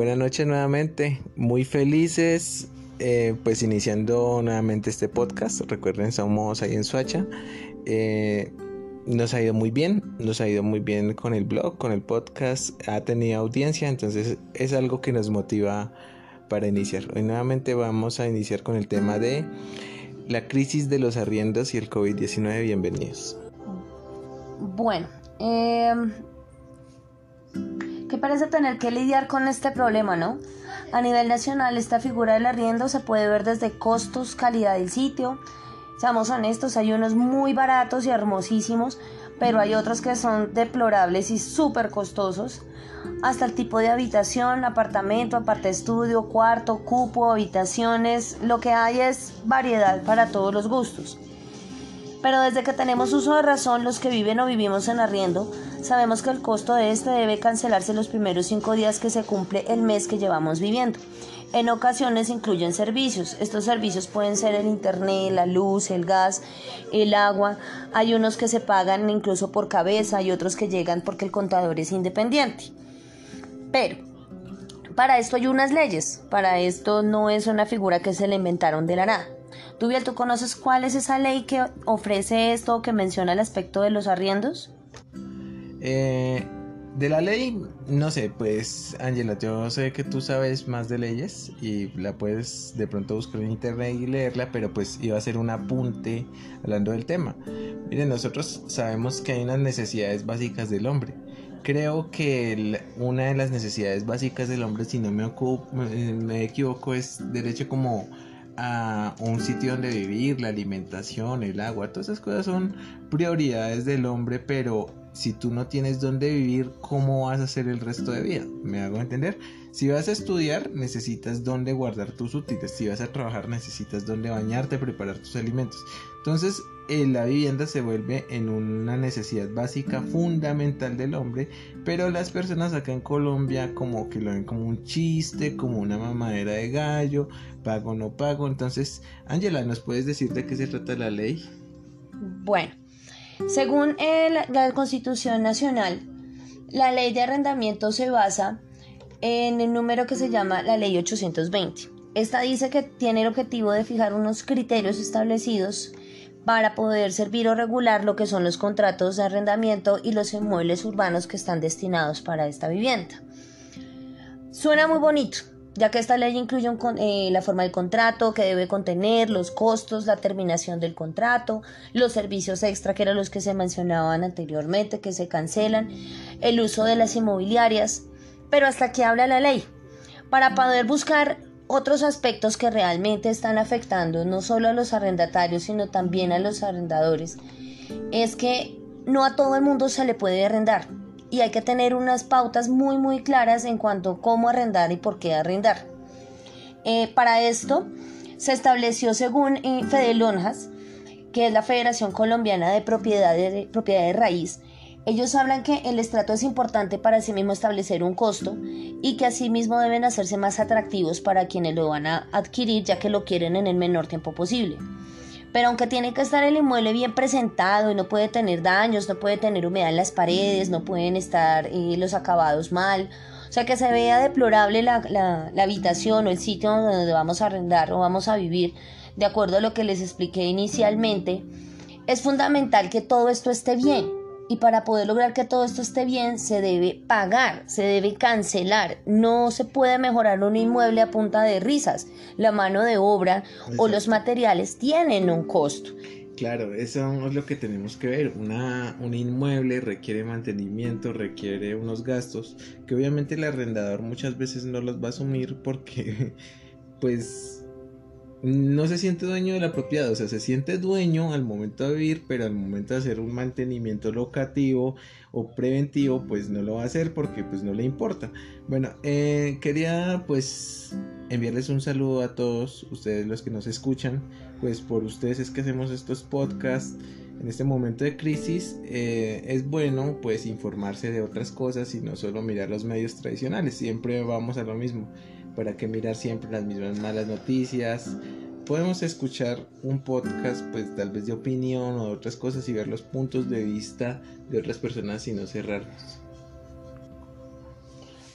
buenas noches nuevamente, muy felices, eh, pues iniciando nuevamente este podcast. Recuerden, somos ahí en Suacha. Eh, nos ha ido muy bien, nos ha ido muy bien con el blog, con el podcast, ha tenido audiencia, entonces es algo que nos motiva para iniciar. Hoy nuevamente vamos a iniciar con el tema de la crisis de los arriendos y el COVID-19. Bienvenidos. Bueno, eh, ¿qué parece tener que lidiar con este problema, no? A nivel nacional, esta figura del arriendo se puede ver desde costos, calidad del sitio. Seamos honestos, hay unos muy baratos y hermosísimos, pero hay otros que son deplorables y súper costosos. Hasta el tipo de habitación, apartamento, aparte estudio, cuarto, cupo, habitaciones, lo que hay es variedad para todos los gustos. Pero desde que tenemos uso de razón, los que viven o vivimos en arriendo, sabemos que el costo de este debe cancelarse los primeros cinco días que se cumple el mes que llevamos viviendo. En ocasiones incluyen servicios. Estos servicios pueden ser el internet, la luz, el gas, el agua. Hay unos que se pagan incluso por cabeza y otros que llegan porque el contador es independiente. Pero para esto hay unas leyes. Para esto no es una figura que se le inventaron de la nada. Tú, Biel, ¿tú conoces cuál es esa ley que ofrece esto que menciona el aspecto de los arriendos? Eh, de la ley, no sé, pues Ángela, yo sé que tú sabes más de leyes y la puedes de pronto buscar en internet y leerla, pero pues iba a ser un apunte hablando del tema. Miren, nosotros sabemos que hay unas necesidades básicas del hombre. Creo que una de las necesidades básicas del hombre, si no me, me equivoco, es derecho como a un sitio donde vivir, la alimentación, el agua, todas esas cosas son prioridades del hombre, pero si tú no tienes dónde vivir, ¿cómo vas a hacer el resto de vida? ¿Me hago entender? Si vas a estudiar, necesitas dónde guardar tus útiles. Si vas a trabajar, necesitas dónde bañarte, preparar tus alimentos. Entonces, eh, la vivienda se vuelve en una necesidad básica, fundamental del hombre, pero las personas acá en Colombia como que lo ven como un chiste, como una mamadera de gallo, pago o no pago. Entonces, Ángela, ¿nos puedes decir de qué se trata la ley? Bueno, según la Constitución Nacional, la ley de arrendamiento se basa en el número que se llama la ley 820. Esta dice que tiene el objetivo de fijar unos criterios establecidos para poder servir o regular lo que son los contratos de arrendamiento y los inmuebles urbanos que están destinados para esta vivienda. Suena muy bonito, ya que esta ley incluye eh, la forma del contrato que debe contener, los costos, la terminación del contrato, los servicios extra que eran los que se mencionaban anteriormente, que se cancelan, el uso de las inmobiliarias, pero hasta aquí habla la ley, para poder buscar otros aspectos que realmente están afectando no solo a los arrendatarios, sino también a los arrendadores, es que no a todo el mundo se le puede arrendar y hay que tener unas pautas muy muy claras en cuanto a cómo arrendar y por qué arrendar. Eh, para esto se estableció según eh, Fedelonjas, que es la Federación Colombiana de Propiedad de, Propiedad de Raíz, ellos hablan que el estrato es importante para sí mismo establecer un costo y que asimismo deben hacerse más atractivos para quienes lo van a adquirir ya que lo quieren en el menor tiempo posible. Pero aunque tiene que estar el inmueble bien presentado y no puede tener daños, no puede tener humedad en las paredes, no pueden estar eh, los acabados mal, o sea que se vea deplorable la, la habitación o el sitio donde vamos a arrendar o vamos a vivir, de acuerdo a lo que les expliqué inicialmente, es fundamental que todo esto esté bien y para poder lograr que todo esto esté bien, se debe pagar, se debe cancelar. No se puede mejorar un inmueble a punta de risas. La mano de obra o los materiales tienen un costo. Claro, eso es lo que tenemos que ver. Una, un inmueble requiere mantenimiento, requiere unos gastos que obviamente el arrendador muchas veces no los va a asumir porque pues no se siente dueño de la propiedad, o sea, se siente dueño al momento de vivir, pero al momento de hacer un mantenimiento locativo o preventivo, pues no lo va a hacer porque pues no le importa. Bueno, eh, quería pues enviarles un saludo a todos ustedes los que nos escuchan, pues por ustedes es que hacemos estos podcasts. En este momento de crisis eh, es bueno pues informarse de otras cosas y no solo mirar los medios tradicionales, siempre vamos a lo mismo para que mirar siempre las mismas malas noticias. Podemos escuchar un podcast, pues tal vez de opinión o de otras cosas y ver los puntos de vista de otras personas y no cerrarnos.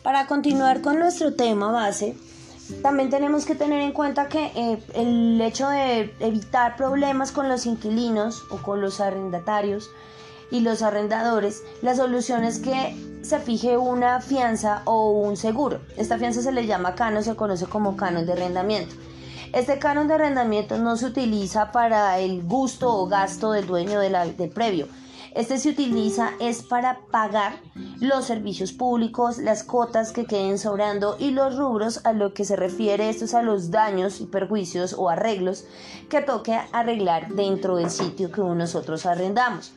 Para continuar con nuestro tema base, también tenemos que tener en cuenta que eh, el hecho de evitar problemas con los inquilinos o con los arrendatarios y los arrendadores, la solución es que se fije una fianza o un seguro. Esta fianza se le llama canon, se conoce como canon de arrendamiento. Este canon de arrendamiento no se utiliza para el gusto o gasto del dueño del previo. Este se utiliza es para pagar los servicios públicos, las cotas que queden sobrando y los rubros a lo que se refiere esto es a los daños y perjuicios o arreglos que toque arreglar dentro del sitio que nosotros arrendamos.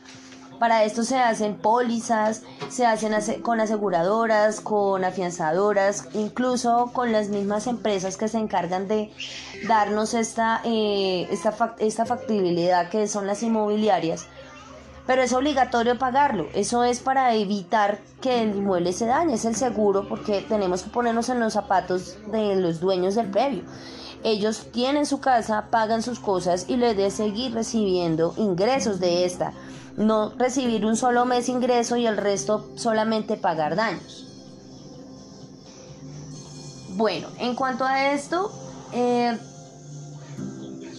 Para esto se hacen pólizas, se hacen con aseguradoras, con afianzadoras, incluso con las mismas empresas que se encargan de darnos esta, eh, esta, esta factibilidad que son las inmobiliarias. Pero es obligatorio pagarlo. Eso es para evitar que el inmueble se dañe. Es el seguro porque tenemos que ponernos en los zapatos de los dueños del previo. Ellos tienen su casa, pagan sus cosas y les de seguir recibiendo ingresos de esta no recibir un solo mes ingreso y el resto solamente pagar daños. Bueno, en cuanto a esto, eh,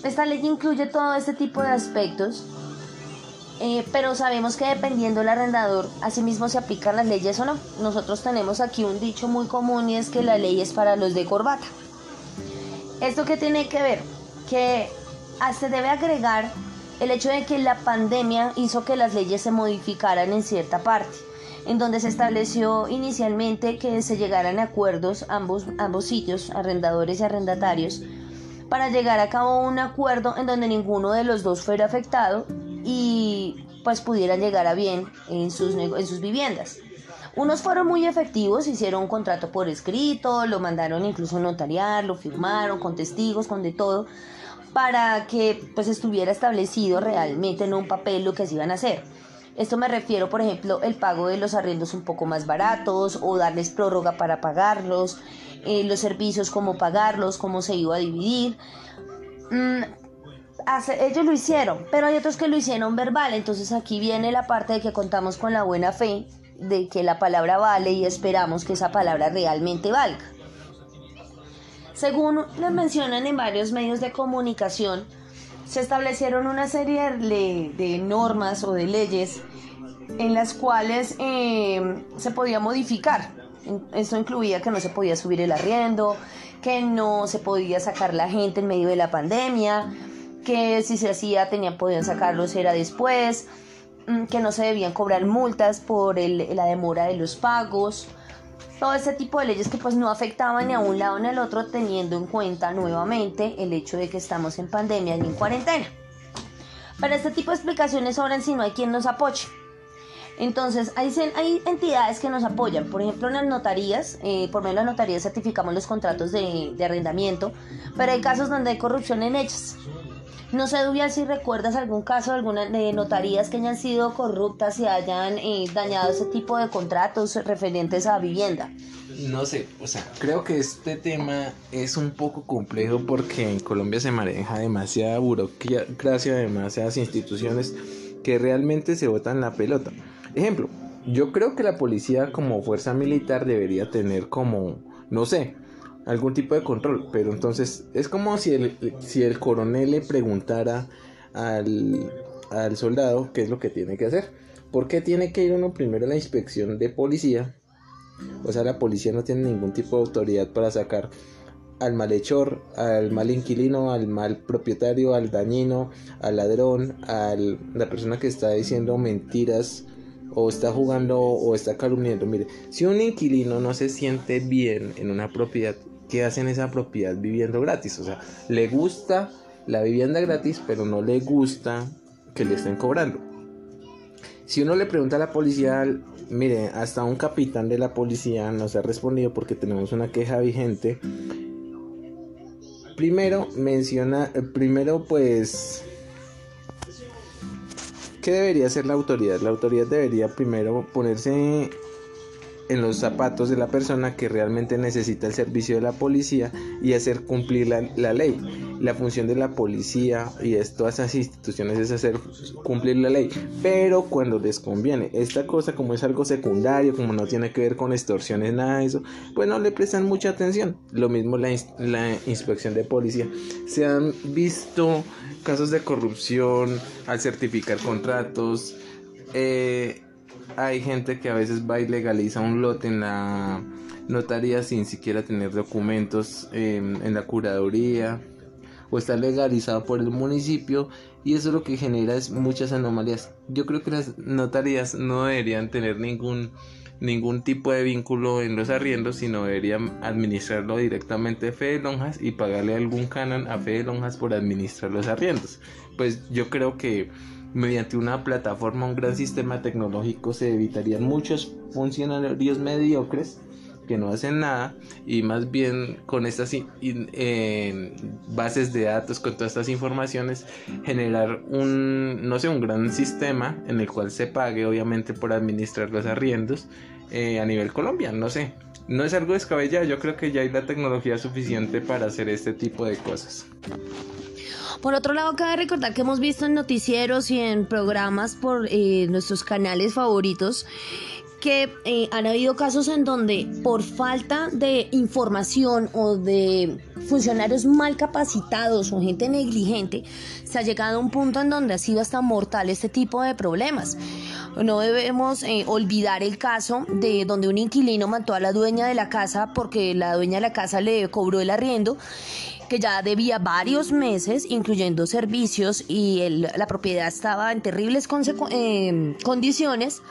esta ley incluye todo este tipo de aspectos, eh, pero sabemos que dependiendo del arrendador, asimismo se aplican las leyes o no. Nosotros tenemos aquí un dicho muy común y es que la ley es para los de corbata. ¿Esto qué tiene que ver? Que se debe agregar el hecho de que la pandemia hizo que las leyes se modificaran en cierta parte, en donde se estableció inicialmente que se llegaran a acuerdos ambos, ambos sitios, arrendadores y arrendatarios, para llegar a cabo un acuerdo en donde ninguno de los dos fuera afectado y pues pudieran llegar a bien en sus, en sus viviendas. Unos fueron muy efectivos, hicieron un contrato por escrito, lo mandaron incluso notariar, lo firmaron con testigos, con de todo, para que pues estuviera establecido realmente en un papel lo que se iban a hacer. Esto me refiero, por ejemplo, el pago de los arriendos un poco más baratos o darles prórroga para pagarlos, eh, los servicios, cómo pagarlos, cómo se iba a dividir. Mm, ellos lo hicieron, pero hay otros que lo hicieron verbal, entonces aquí viene la parte de que contamos con la buena fe de que la palabra vale y esperamos que esa palabra realmente valga. Según les mencionan en varios medios de comunicación, se establecieron una serie de, normas o de leyes en las cuales em, se podía modificar. Esto incluía que no se podía subir el arriendo, que no se podía sacar la gente en medio de la pandemia, que si se hacía tenían podían sacarlos era después, mm, que no se debían cobrar multas por la demora de los pagos, todo este tipo de leyes que pues no afectaban ni a un lado ni al otro teniendo en cuenta nuevamente el hecho de que estamos en pandemia y en cuarentena. Para este tipo de explicaciones sobran si no hay quien nos apoye. Entonces, hay, hay entidades que nos apoyan. Por ejemplo, en las notarías, eh, por medio de las notarías certificamos los contratos de, de, arrendamiento, pero hay casos donde hay corrupción en ellas. No sé, Dubial, si recuerdas algún caso alguna de notarías que hayan sido corruptas y hayan eh, dañado ese tipo de contratos referentes a vivienda. No sé, o sea, creo que este tema es un poco complejo porque en Colombia se maneja demasiada burocracia, demasiadas instituciones que realmente se botan la pelota. Ejemplo, yo creo que la policía como fuerza militar debería tener como, no sé, algún tipo de control. Pero entonces es como si el, si el coronel le preguntara al, al soldado qué es lo que tiene que hacer. ¿Por qué tiene que ir uno primero a la inspección de policía? O sea, la policía no tiene ningún tipo de autoridad para sacar al malhechor, al mal inquilino, al mal propietario, al dañino, al ladrón, a la persona que está diciendo mentiras o está jugando o está calumniando. Mire, si un inquilino no se siente bien en una propiedad, que hacen esa propiedad viviendo gratis. O sea, le gusta la vivienda gratis, pero no le gusta que le estén cobrando. Si uno le pregunta a la policía, mire, hasta un capitán de la policía nos ha respondido porque tenemos una queja vigente. Primero menciona, eh, primero pues, ¿qué debería hacer la autoridad? La autoridad debería primero ponerse en los zapatos de la persona que realmente necesita el servicio de la policía y hacer cumplir la, ley. La función de la policía y de todas esas instituciones es hacer cumplir la ley, pero cuando les conviene. Esta cosa como es algo secundario, como no tiene que ver con extorsiones, nada de eso, pues no le prestan mucha atención. Lo mismo la, la inspección de policía. Se han visto casos de corrupción al certificar contratos. Eh, hay gente que a veces va y legaliza un lote en la notaría sin siquiera tener documentos en la curaduría o está legalizado por el municipio y eso lo que genera es muchas anomalías. Yo creo que las notarías no deberían tener ningún ningún tipo de vínculo en los arriendos, sino deberían administrarlo directamente Fede Lonjas y pagarle algún canon a Fede Lonjas por administrar los arriendos. Pues yo creo que mediante una plataforma, un gran sistema tecnológico, se evitarían muchos funcionarios mediocres que no hacen nada y más bien con estas bases de datos, con todas estas informaciones, generar un, no sé, un gran sistema en el cual se pague obviamente por administrar los arriendos eh, a nivel Colombia, no sé. No es algo descabellado, yo creo que ya hay la tecnología suficiente para hacer este tipo de cosas. Por otro lado, cabe recordar que hemos visto en noticieros y en programas por eh, nuestros canales favoritos que eh, han habido casos en donde por falta de información o de funcionarios mal capacitados o gente negligente, se ha llegado a un punto en donde ha sido hasta mortal este tipo de problemas. No debemos eh, olvidar el caso de donde un inquilino mató a la dueña de la casa porque la dueña de la casa le cobró el arriendo que ya debía varios meses, incluyendo servicios, y la propiedad estaba en terribles eh, condiciones.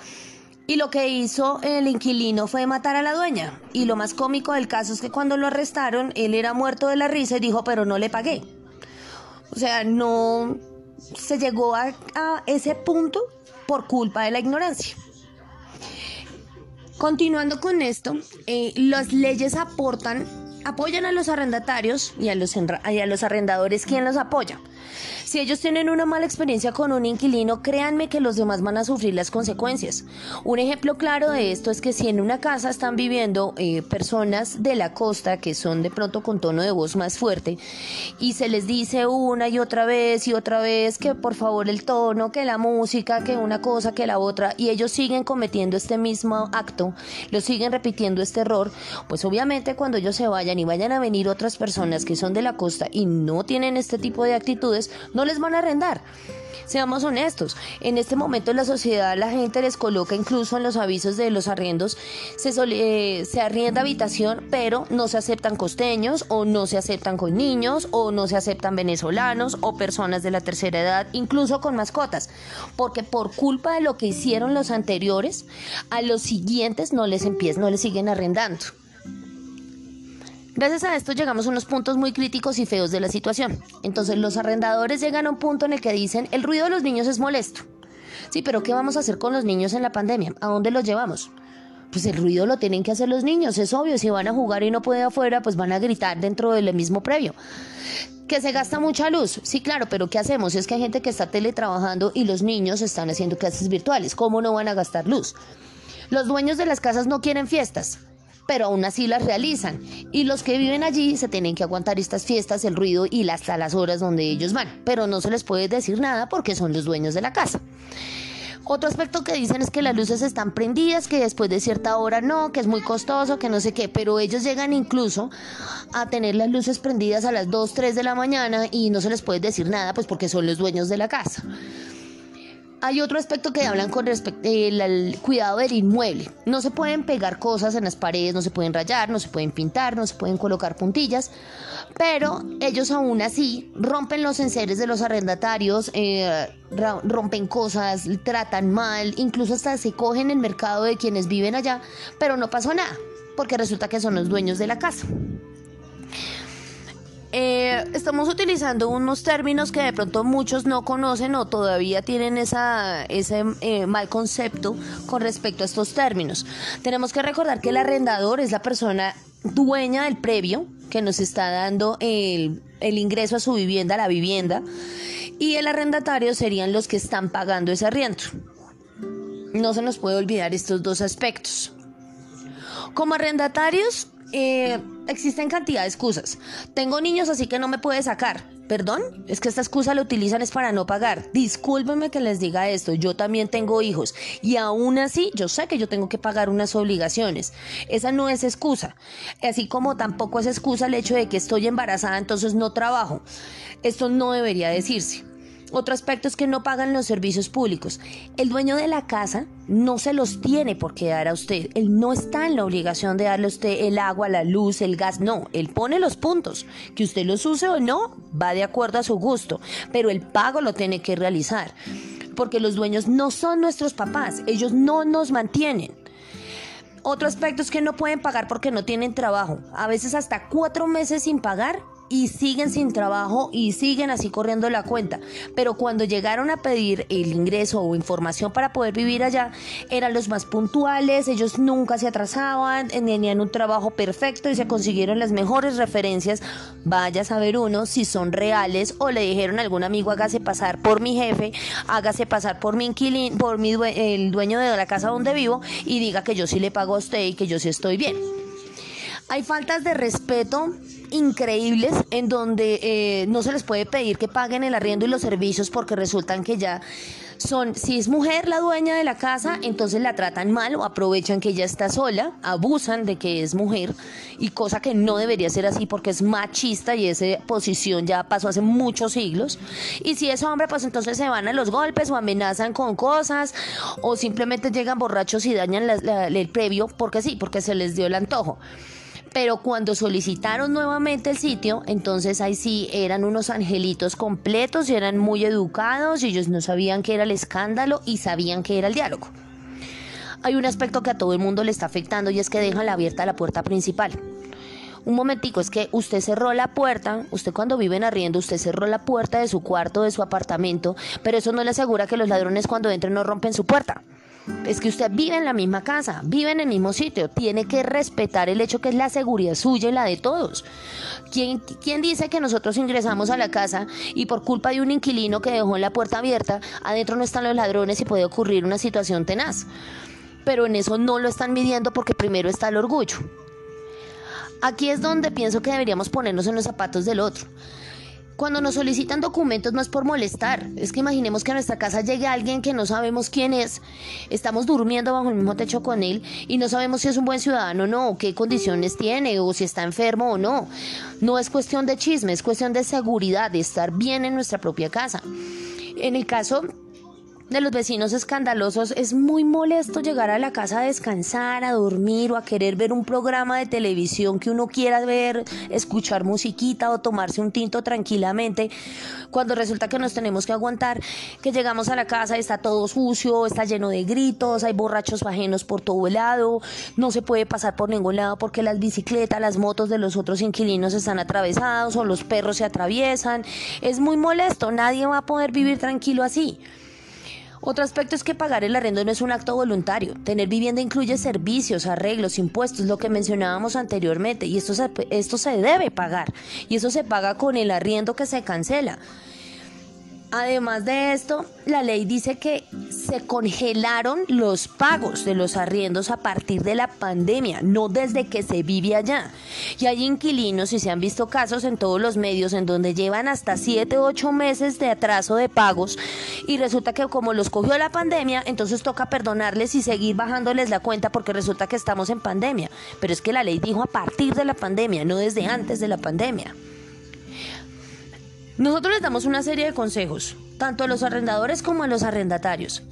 Y lo que hizo el inquilino fue matar a la dueña. Y lo más cómico del caso es que cuando lo arrestaron, él era muerto de la risa y dijo, pero no le pagué. O sea, no se llegó a, ese punto por culpa de la ignorancia. Continuando con esto, eh, las leyes aportan apoyan a los arrendatarios y a los, y a los arrendadores. ¿Quién los apoya? Si ellos tienen una mala experiencia con un inquilino, créanme que los demás van a sufrir las consecuencias. Un ejemplo claro de esto es que si en una casa están viviendo eh, personas de la costa que son de pronto con tono de voz más fuerte y se les dice una y otra vez y otra vez que por favor el tono, que la música, que una cosa, que la otra, y ellos siguen cometiendo este mismo acto, lo siguen repitiendo este error, pues obviamente cuando ellos se vayan y vayan a venir otras personas que son de la costa y no tienen este tipo de actitudes, no les van a arrendar. Seamos honestos, en este momento en la sociedad la gente les coloca incluso en los avisos de los arriendos, se, eh, se arrienda habitación, pero no se aceptan costeños o no se aceptan con niños o no se aceptan venezolanos o personas de la tercera edad, incluso con mascotas, porque por culpa de lo que hicieron los anteriores, a los siguientes no les empiezan, no les siguen arrendando. Gracias a esto llegamos a unos puntos muy críticos y feos de la situación. Entonces los arrendadores llegan a un punto en el que dicen, el ruido de los niños es molesto. Sí, pero ¿qué vamos a hacer con los niños en la pandemia? ¿A dónde los llevamos? Pues el ruido lo tienen que hacer los niños, es obvio, si van a jugar y no pueden afuera, pues van a gritar dentro del mismo previo. Que se gasta mucha luz, sí, claro, pero ¿qué hacemos? Es que hay gente que está teletrabajando y los niños están haciendo clases virtuales, ¿cómo no van a gastar luz? Los dueños de las casas no quieren fiestas, pero aún así las realizan. Y los que viven allí se tienen que aguantar estas fiestas, el ruido y hasta las horas donde ellos van, pero no se les puede decir nada porque son los dueños de la casa. Otro aspecto que dicen es que las luces están prendidas, que después de cierta hora no, que es muy costoso, que no sé qué, pero ellos llegan incluso a tener las luces prendidas a las 2, 3 de la mañana y no se les puede decir nada, pues porque son los dueños de la casa. Hay otro aspecto que hablan con respecto al cuidado del inmueble. No se pueden pegar cosas en las paredes, no se pueden rayar, no se pueden pintar, no se pueden colocar puntillas, pero ellos aún así rompen los enseres de los arrendatarios, eh, rompen cosas, tratan mal, incluso hasta se cogen el mercado de quienes viven allá, pero no pasó nada, porque resulta que son los dueños de la casa. Eh, estamos utilizando unos términos que de pronto muchos no conocen o todavía tienen esa, ese eh, mal concepto con respecto a estos términos. Tenemos que recordar que el arrendador es la persona dueña del previo que nos está dando el, el ingreso a su vivienda, a la vivienda, y el arrendatario serían los que están pagando ese arriendo. No se nos puede olvidar estos dos aspectos. Como arrendatarios, eh, existen cantidad de excusas. Tengo niños, así que no me puede sacar. Perdón, es que esta excusa la utilizan es para no pagar. Discúlpenme que les diga esto, yo también tengo hijos y aún así yo sé que yo tengo que pagar unas obligaciones. Esa no es excusa. Así como tampoco es excusa el hecho de que estoy embarazada, entonces no trabajo. Esto no debería decirse. Otro aspecto es que no pagan los servicios públicos. El dueño de la casa no se los tiene por qué dar a usted. Él no está en la obligación de darle a usted el agua, la luz, el gas. No, él pone los puntos. Que usted los use o no, va de acuerdo a su gusto. Pero el pago lo tiene que realizar. Porque los dueños no son nuestros papás. Ellos no nos mantienen. Otro aspecto es que no pueden pagar porque no tienen trabajo. A veces hasta cuatro meses sin pagar y siguen sin trabajo y siguen así corriendo la cuenta. Pero cuando llegaron a pedir el ingreso o información para poder vivir allá, eran los más puntuales, ellos nunca se atrasaban, tenían un trabajo perfecto y se consiguieron las mejores referencias. Vaya a saber uno si son reales o le dijeron a algún amigo hágase pasar por mi jefe, hágase pasar por mi inquilín, por mi el dueño de la casa donde vivo y diga que yo sí le pago a usted y que yo sí estoy bien. Hay faltas de respeto increíbles en donde eh, no se les puede pedir que paguen el arriendo y los servicios porque resultan que ya son, si es mujer la dueña de la casa, entonces la tratan mal o aprovechan que ella está sola, abusan de que es mujer y cosa que no debería ser así porque es machista y esa posición ya pasó hace muchos siglos. Y si es hombre, pues entonces se van a los golpes o amenazan con cosas o simplemente llegan borrachos y dañan el previo porque sí, porque se les dio el antojo pero cuando solicitaron nuevamente el sitio, entonces ahí sí eran unos angelitos completos y eran muy educados y ellos no sabían qué era el escándalo y sabían qué era el diálogo. Hay un aspecto que a todo el mundo le está afectando y es que dejan abierta la puerta principal. Un momentico, es que usted cerró la puerta, usted cuando vive en arriendo, usted cerró la puerta de su cuarto, de su apartamento, pero eso no le asegura que los ladrones cuando entren no rompen su puerta es que usted vive en la misma casa, vive en el mismo sitio, tiene que respetar el hecho que es la seguridad suya y la de todos. ¿Quién, ¿Quién, dice que nosotros ingresamos a la casa y por culpa de un inquilino que dejó la puerta abierta, adentro no están los ladrones y puede ocurrir una situación tenaz? Pero en eso no lo están midiendo porque primero está el orgullo. Aquí es donde pienso que deberíamos ponernos en los zapatos del otro. Cuando nos solicitan documentos no es por molestar, es que imaginemos que a nuestra casa llegue alguien que no sabemos quién es, estamos durmiendo bajo el mismo techo con él y no sabemos si es un buen ciudadano o no, qué condiciones tiene o si está enfermo o no. No es cuestión de chisme, es cuestión de seguridad, de estar bien en nuestra propia casa. En el caso de los vecinos escandalosos, es muy molesto llegar a la casa a descansar, a dormir o a querer ver un programa de televisión que uno quiera ver, escuchar musiquita o tomarse un tinto tranquilamente, cuando resulta que nos tenemos que aguantar, que llegamos a la casa y está todo sucio, está lleno de gritos, hay borrachos ajenos por todo el lado, no se puede pasar por ningún lado porque las bicicletas, las motos de los otros inquilinos están atravesados o los perros se atraviesan. Es muy molesto, nadie va a poder vivir tranquilo así. Otro aspecto es que pagar el arrendo no es un acto voluntario. Tener vivienda incluye servicios, arreglos, impuestos, lo que mencionábamos anteriormente, y esto se, esto se debe pagar. Y eso se paga con el arriendo que se cancela. Además de esto, la ley dice que se congelaron los pagos de los arriendos a partir de la pandemia, no desde que se vive allá. Y hay inquilinos, y se han visto casos en todos los medios, en donde llevan hasta 7 u 8 meses de atraso de pagos y resulta que como los cogió la pandemia, entonces toca perdonarles y seguir bajándoles la cuenta porque resulta que estamos en pandemia. Pero es que la ley dijo a partir de la pandemia, no desde antes de la pandemia. Nosotros les damos una serie de consejos, tanto a los arrendadores como a los arrendatarios.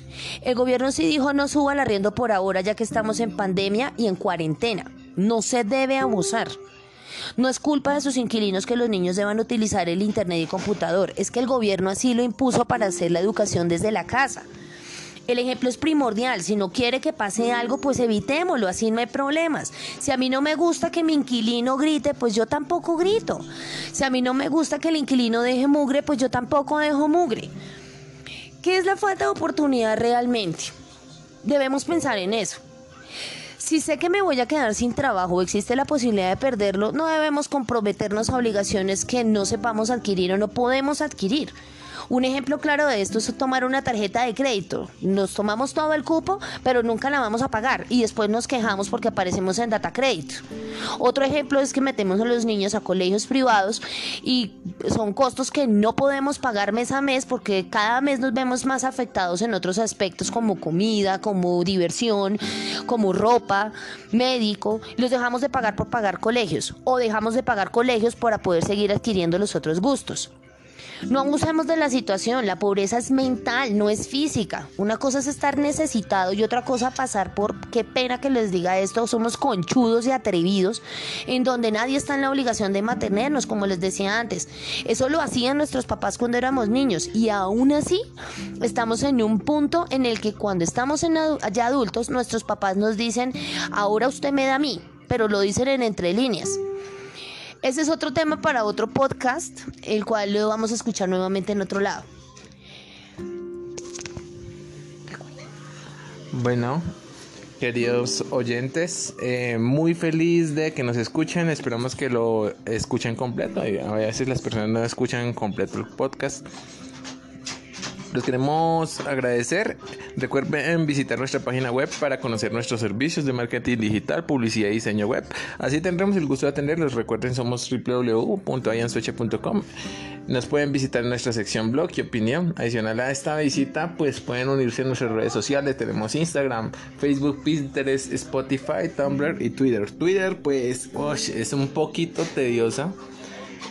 El gobierno sí dijo no suba el arriendo por ahora ya que estamos en pandemia y en cuarentena. No se debe abusar. No es culpa de sus inquilinos que los niños deban utilizar el internet y computador, es que el gobierno así lo impuso para hacer la educación desde la casa. El ejemplo es primordial. Si no quiere que pase algo, pues evitémoslo, así no hay problemas. Si a mí no me gusta que mi inquilino grite, pues yo tampoco grito. Si a mí no me gusta que el inquilino deje mugre, pues yo tampoco dejo mugre. ¿Qué es la falta de oportunidad realmente? Debemos pensar en eso. Si sé que me voy a quedar sin trabajo o existe la posibilidad de perderlo, no debemos comprometernos a obligaciones que no sepamos adquirir o no podemos adquirir. Un ejemplo claro de esto es tomar una tarjeta de crédito. Nos tomamos todo el cupo, pero nunca la vamos a pagar y después nos quejamos porque aparecemos en data crédito. Otro ejemplo es que metemos a los niños a colegios privados y son costos que no podemos pagar mes a mes porque cada mes nos vemos más afectados en otros aspectos como comida, como diversión, como ropa, médico. Los dejamos de pagar por pagar colegios o dejamos de pagar colegios para poder seguir adquiriendo los otros gustos. No abusemos de la situación, la pobreza es mental, no es física. Una cosa es estar necesitado y otra cosa pasar por, qué pena que les diga esto, somos conchudos y atrevidos, en donde nadie está en la obligación de mantenernos, como les decía antes. Eso lo hacían nuestros papás cuando éramos niños y aún así estamos en un punto en el que cuando estamos en ya adultos, nuestros papás nos dicen, ahora usted me da a mí, pero lo dicen en entre líneas. Ese es otro tema para otro podcast, el cual lo vamos a escuchar nuevamente en otro lado. Bueno, queridos oyentes, eh, muy feliz de que nos escuchen. Esperamos que lo escuchen completo. A veces las personas no escuchan completo el podcast. Los queremos agradecer. Recuerden visitar nuestra página web para conocer nuestros servicios de marketing digital, publicidad y diseño web. Así tendremos el gusto de atenderlos. Recuerden, somos www.ayansoche.com. Nos pueden visitar en nuestra sección blog y opinión. Adicional a esta visita, pues pueden unirse a nuestras redes sociales. Tenemos Instagram, Facebook, Pinterest, Spotify, Tumblr y Twitter. Twitter, pues, es un poquito tediosa.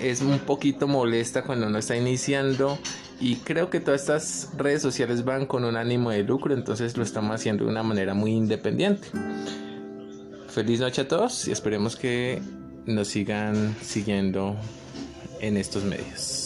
Es un poquito molesta cuando uno está iniciando y creo que todas estas redes sociales van con un ánimo de lucro, entonces lo estamos haciendo de una manera muy independiente. Feliz noche a todos y esperemos que nos sigan siguiendo en estos medios.